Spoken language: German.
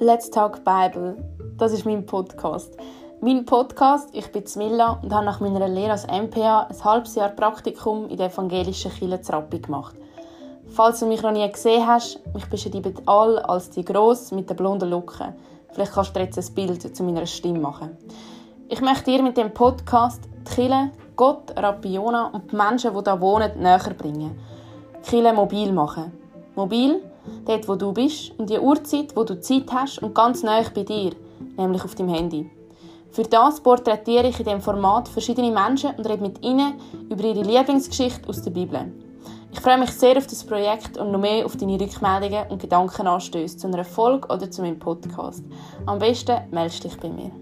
Let's Talk Bible. Das ist mein Podcast. Mein Podcast, ich bin Milla und habe nach meiner Lehre als MPA ein halbes Jahr Praktikum in der evangelischen Kirche Rappi gemacht. Falls du mich noch nie gesehen hast, mich beschreiben alle als die gross mit den blonden Locken. Vielleicht kannst du jetzt ein Bild zu meiner Stimme machen. Ich möchte dir mit dem Podcast die Kirche, Gott, Rappiona und die Menschen, die hier wohnen, näher bringen. Die Kirche mobil machen. Mobil, dort wo du bist und die Uhrzeit, wo du Zeit hast und ganz nah bei dir, nämlich auf deinem Handy. Für das porträtiere ich in diesem Format verschiedene Menschen und rede mit ihnen über ihre Lieblingsgeschichte aus der Bibel. Ich freue mich sehr auf das Projekt und noch mehr auf deine Rückmeldungen und Gedankenanstöße zu einer Folge oder zu meinem Podcast. Am besten meldest dich bei mir.